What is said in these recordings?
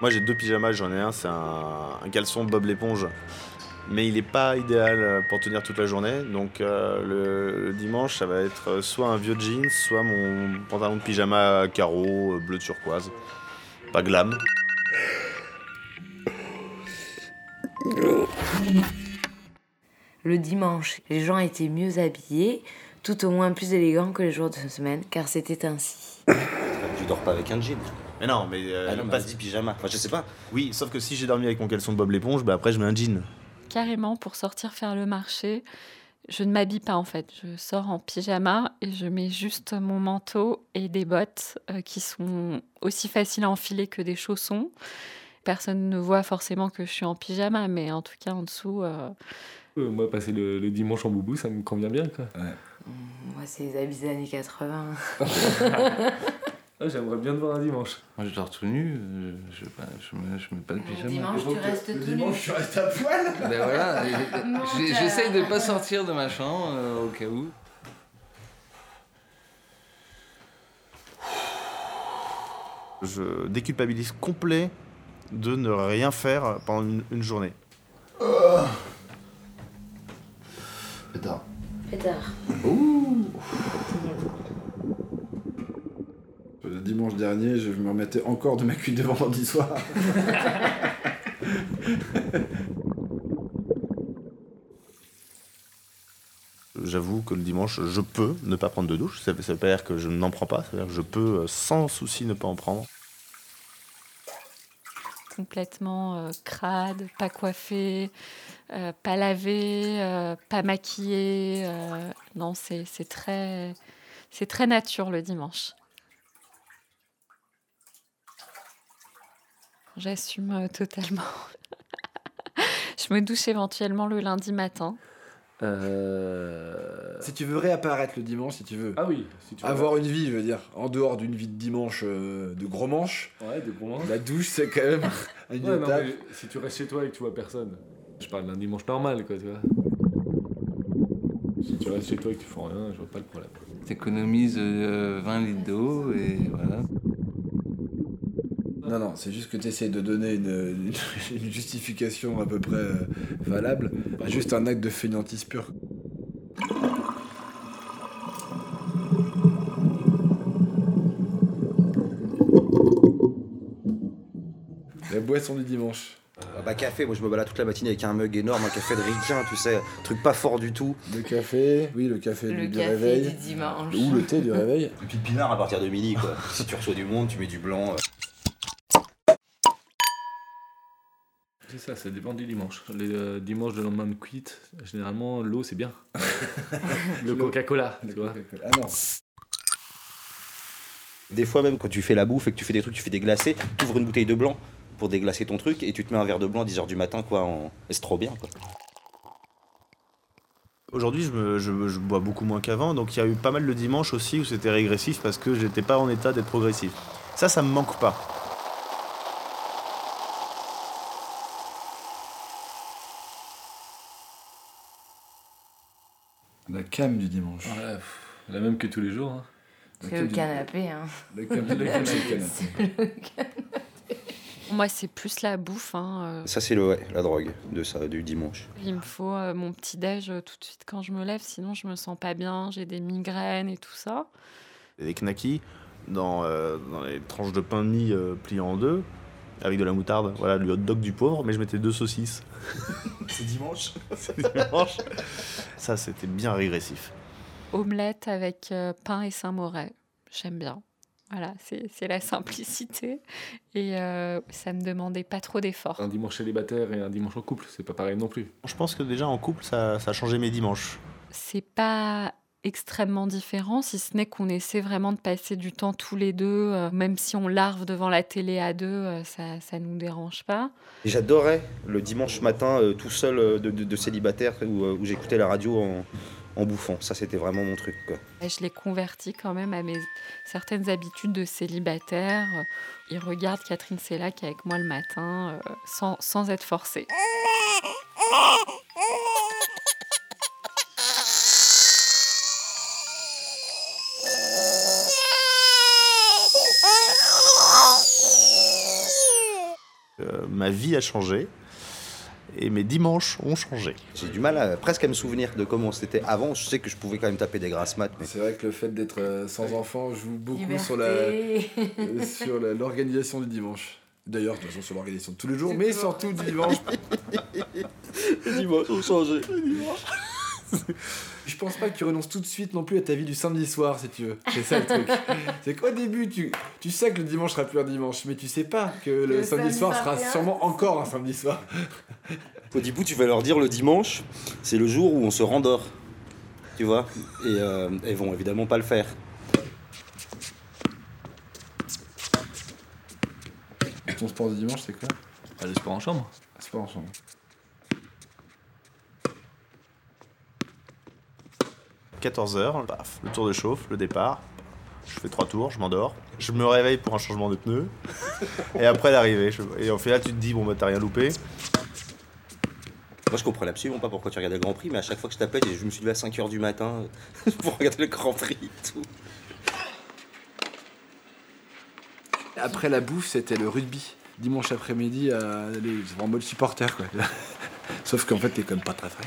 Moi j'ai deux pyjamas, j'en ai un, c'est un, un caleçon Bob l'éponge. Mais il n'est pas idéal pour tenir toute la journée. Donc euh, le, le dimanche, ça va être soit un vieux jeans, soit mon pantalon de pyjama à carreaux, euh, bleu turquoise. Pas glam. Le dimanche, les gens étaient mieux habillés, tout au moins plus élégants que les jours de semaine, car c'était ainsi. Tu dors pas avec un jean. Mais non, mais. euh, Ah non, pas dit pyjama. Enfin, je sais pas. Oui, sauf que si j'ai dormi avec mon caleçon de Bob l'éponge, bah après je mets un jean. Carrément, pour sortir faire le marché, je ne m'habille pas en fait. Je sors en pyjama et je mets juste mon manteau et des bottes euh, qui sont aussi faciles à enfiler que des chaussons. Personne ne voit forcément que je suis en pyjama, mais en tout cas en dessous, euh, Euh, moi, passer le, le dimanche en boubou, ça me convient bien. Quoi. Moi, c'est les habits des années 80. Ah, J'aimerais bien te voir un dimanche. Moi, je dors tout nu, euh, je, je, je, mets, je mets pas de pyjama. dimanche, tu restes tout nu. tu restes à poil Ben voilà, j'essaye de pas sortir de ma chambre euh, au cas où. Je déculpabilise complet de ne rien faire pendant une, une journée. Pétard. Pétard. Le dimanche dernier, je me remettais encore de ma cuite de vendredi soir. J'avoue que le dimanche, je peux ne pas prendre de douche. Ça ne veut pas dire que je n'en prends pas, ça veut dire que je peux euh, sans souci ne pas en prendre. complètement euh, crade, pas coiffée, euh, pas lavée, euh, pas maquillée. euh, non, c'est c'est très, c'est très nature le dimanche. J'assume euh, totalement. Je me douche éventuellement le lundi matin. Euh... Si tu veux réapparaître le dimanche, si tu veux. Ah oui, si tu veux. Avoir une vie, je veux dire, en dehors d'une vie de dimanche euh, de gros manche, Ouais, de gros manches. la douche, c'est quand même une Ouais, non, étape. mais si tu restes chez toi et que tu vois personne, je parle d'un dimanche normal, quoi, tu vois. Si tu restes chez toi et que tu fais rien, je vois pas le problème. T'économises euh, 20 litres d'eau et voilà. Non, non, c'est juste que tu essaies de donner une, une- une justification à peu près euh, valable. à juste un acte de fainéantise pure. La boisson du dimanche. Ah bah café, moi je me balade toute la matinée avec un mug énorme, un café de ricain, tu sais, truc pas fort du tout. Le café, oui, le café Le du, du café réveil. du dimanche. Ou le thé du réveil. Et puis le pinard à partir de midi quoi. si tu reçois du monde, tu mets du blanc. C'est ça, ça dépend du dimanche. Les euh, dimanches de lendemain de cuite, généralement, l'eau, c'est bien. le Coca-Cola, tu vois. Ah non. Des fois même quand tu fais la bouffe et que tu fais des trucs, tu fais des glacés, tu ouvres une bouteille de blanc pour déglacer ton truc et tu te mets un verre de blanc à 10h du matin quoi. En... C'est trop bien quoi. Aujourd'hui, je, me- je- je bois beaucoup moins qu'avant, donc il y a eu pas mal le dimanche aussi où c'était régressif parce que j'étais pas en état d'être progressif. Ça, ça me manque pas. Cam du dimanche. Pff, la même que tous les jours. hein. C'est le canapé, hein. Le le c'est le canapé. Moi, c'est plus la bouffe. hein, euh. Ça c'est le ouais, la drogue de ça du dimanche. Il me faut euh, mon petit déj euh, tout de suite quand je me lève, sinon je me sens pas bien, j'ai des migraines et tout ça. Des knackis dans, euh, dans les tranches de pain de mie euh, pliées en deux, avec de la moutarde. Voilà, le hot dog du pauvre, mais je mettais deux saucisses. C'est dimanche. C'est dimanche. Ça, c'était bien régressif. Omelette avec euh, pain et Saint-Moret, j'aime bien. Voilà, c'est c'est la simplicité et euh, ça me demandait pas trop d'efforts. Un dimanche célibataire et un dimanche en couple, c'est pas pareil non plus. Je pense que déjà en couple, ça, ça a changé mes dimanches. C'est pas extrêmement différent, si ce n'est qu'on essaie vraiment de passer du temps tous les deux, euh, même si on larve devant la télé à deux, euh, ça, ça nous dérange pas. J'adorais le dimanche matin euh, tout seul de, de- de célibataire où, où j'écoutais la radio en, en bouffant. Ça c'était vraiment mon truc quoi. Je l'ai converti quand même à mes certaines habitudes de célibataire. Il regarde Catherine Sellac avec moi le matin sans, sans être forcé. Euh, ma vie a changé et mes dimanches ont changé. J'ai du mal à, presque à me souvenir de comment c'était avant. Je sais que je pouvais quand même taper des grasses maths, mais C'est vrai que le fait d'être euh, sans enfant joue beaucoup sur la euh, sur la- l'organisation du dimanche. D'ailleurs, de toute façon, sur l'organisation de tous les jours, mais surtout du dimanche. les dimanches ont changé. Je pense pas que tu renonces tout de suite non plus à ta vie du samedi soir, si tu veux. C'est ça le truc. C'est qu'au début, tu, tu sais que le dimanche sera plus un dimanche, mais tu sais pas que le, Le samedi, samedi soir sera sûrement encore un samedi soir. Au début, tu vas leur dire le dimanche, c'est le jour où on se rendort. Tu vois? Et euh, elles vont évidemment pas le faire. Ton sport du dimanche, c'est quoi? Ah, le sport en chambre Sport en chambre. – 14h, paf, le tour de chauffe, le départ. Je fais trois tours, je m'endors. Je me réveille pour un changement de pneu. et après l'arrivée. je- Et en fait là, tu te dis, bon bah t'as rien loupé. Moi, je comprenais absolument pas pourquoi tu regardais le Grand Prix, mais à chaque fois que je t'appelais, je me suis levé à 5h du matin pour regarder le Grand Prix et tout. Après la bouffe, c'était le rugby. Dimanche après-midi, à aller en mode supporter, quoi. Sauf qu'en fait, t'es quand même pas très frais.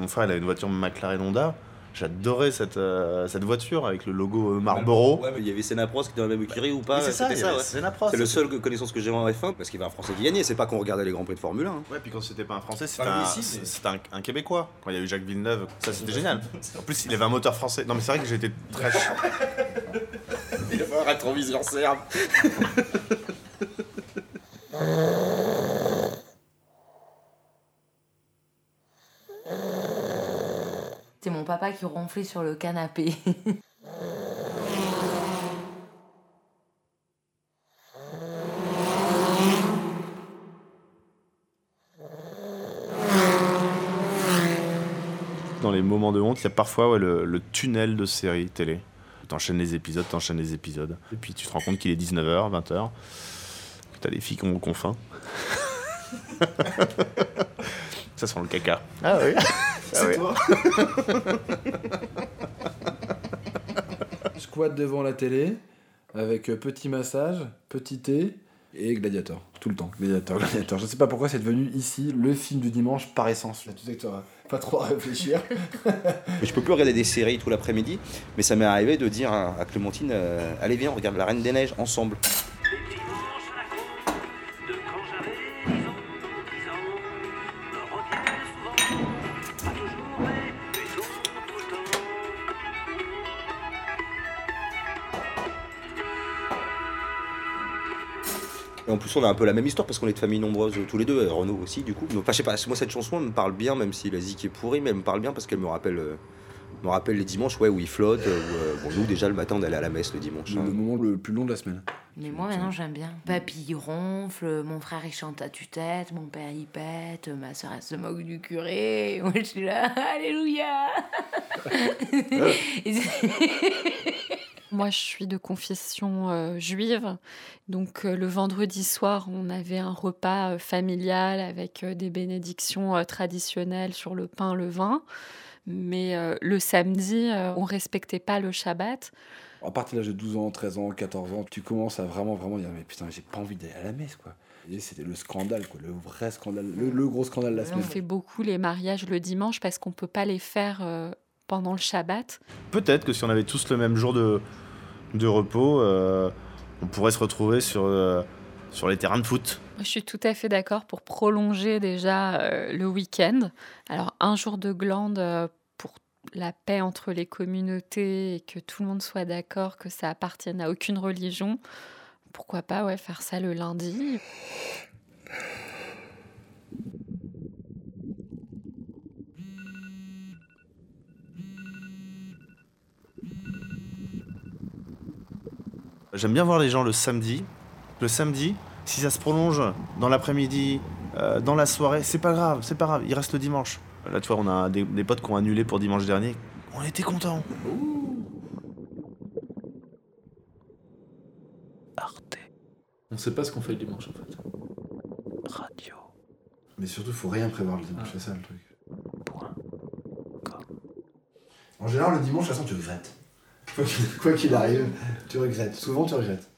Mon frère, il avait une voiture McLaren Honda. J'adorais cette, euh, cette voiture avec le logo euh, Marlboro. Ouais, mais il y avait Senna Prost qui était dans la même écurie ou pas c'est ça, Senna Prost. C'est le seul connaissance que j'ai en F1 parce qu'il y avait un Français qui gagnait, c'est pas qu'on regardait les Grands Prix de Formule 1. hein. Ouais, puis quand c'était pas un Français, c'était un, ici, mais- c'était un, un Québécois. Quand il y a eu Jacques Villeneuve, ça c'était génial. En plus, il avait un moteur français. Non, mais c'est vrai que j'étais très. Il y avait un rétroviseur serbe. C'est mon papa qui ronflait sur le canapé. Dans les moments de honte, il y a parfois ouais, le, le tunnel de série télé. T'enchaînes les épisodes, t'enchaînes les épisodes. Et puis tu te rends compte qu'il est 19h, 20h. Que t'as des filles qui ont, qui ont faim. Ça sent le caca. Ah oui C'est toi Squat devant la télé, avec euh, petit massage, petit thé et Gladiator. Tout le temps. Gladiator, Gladiator. Je sais pas pourquoi c'est devenu ici le film du dimanche par essence. Là, tu sais que tu vas pas trop à réfléchir. Mais je peux plus regarder des séries tout l'après-midi, mais ça m'est arrivé de dire à, à Clémentine euh, Allez, viens, on regarde La Reine des Neiges ensemble. Et en plus, on a un peu la même histoire parce qu'on est de famille nombreuse tous les deux, et Renaud aussi, du coup. Donc, Enfin, je sais pas, moi cette chanson elle me parle bien, même si la zik est pourrie, mais elle me parle bien parce qu'elle me rappelle. euh, me rappelle les dimanches ouais, où il flotte. euh, où, euh, bon, nous, déjà, le matin, on allait à la messe le dimanche. Le, hein. le moment le plus long de la semaine. Mais moi maintenant j'aime bien. Papy il ronfle, mon frère il chante à tue-tête, mon père il pète, ma soeur elle se moque du curé. Moi je suis là, Alléluia Moi, je suis de confession euh, juive. Donc, euh, le vendredi soir, on avait un repas euh, familial avec des bénédictions traditionnelles sur le pain, le vin. Mais le samedi, on respectait pas le Shabbat. À partir de l'âge de 12 ans, 13 ans, 14 ans, tu commences à vraiment, vraiment dire Mais putain, j'ai pas envie d'aller à la messe, quoi. C'était le scandale, quoi. Le vrai scandale, le, le gros scandale de la On semaine. fait beaucoup les mariages le dimanche parce qu'on peut pas les faire euh, pendant le Shabbat. Peut-être que si on avait tous le même jour de, de repos, euh, on pourrait se retrouver sur, euh, sur les terrains de foot. Je suis tout à fait d'accord pour prolonger déjà euh, le week-end. Alors, un jour de glande pour la paix entre les communautés et que tout le monde soit d'accord que ça appartienne à aucune religion. Pourquoi pas ouais, faire ça le lundi? J'aime bien voir les gens le samedi. Le samedi, si ça se prolonge dans l'après-midi, euh, dans la soirée, c'est pas grave, c'est pas grave, il reste le dimanche. Là, tu vois, on a des, des potes qui ont annulé pour dimanche dernier. On était contents. Arte On sait pas ce qu'on fait le dimanche en fait. Radio. Mais surtout, faut rien prévoir le dimanche, c'est ça le truc. En général, le dimanche, de toute façon, tu regrettes. Quoi qu'il- arrive, tu regrettes. Souvent, tu regrettes.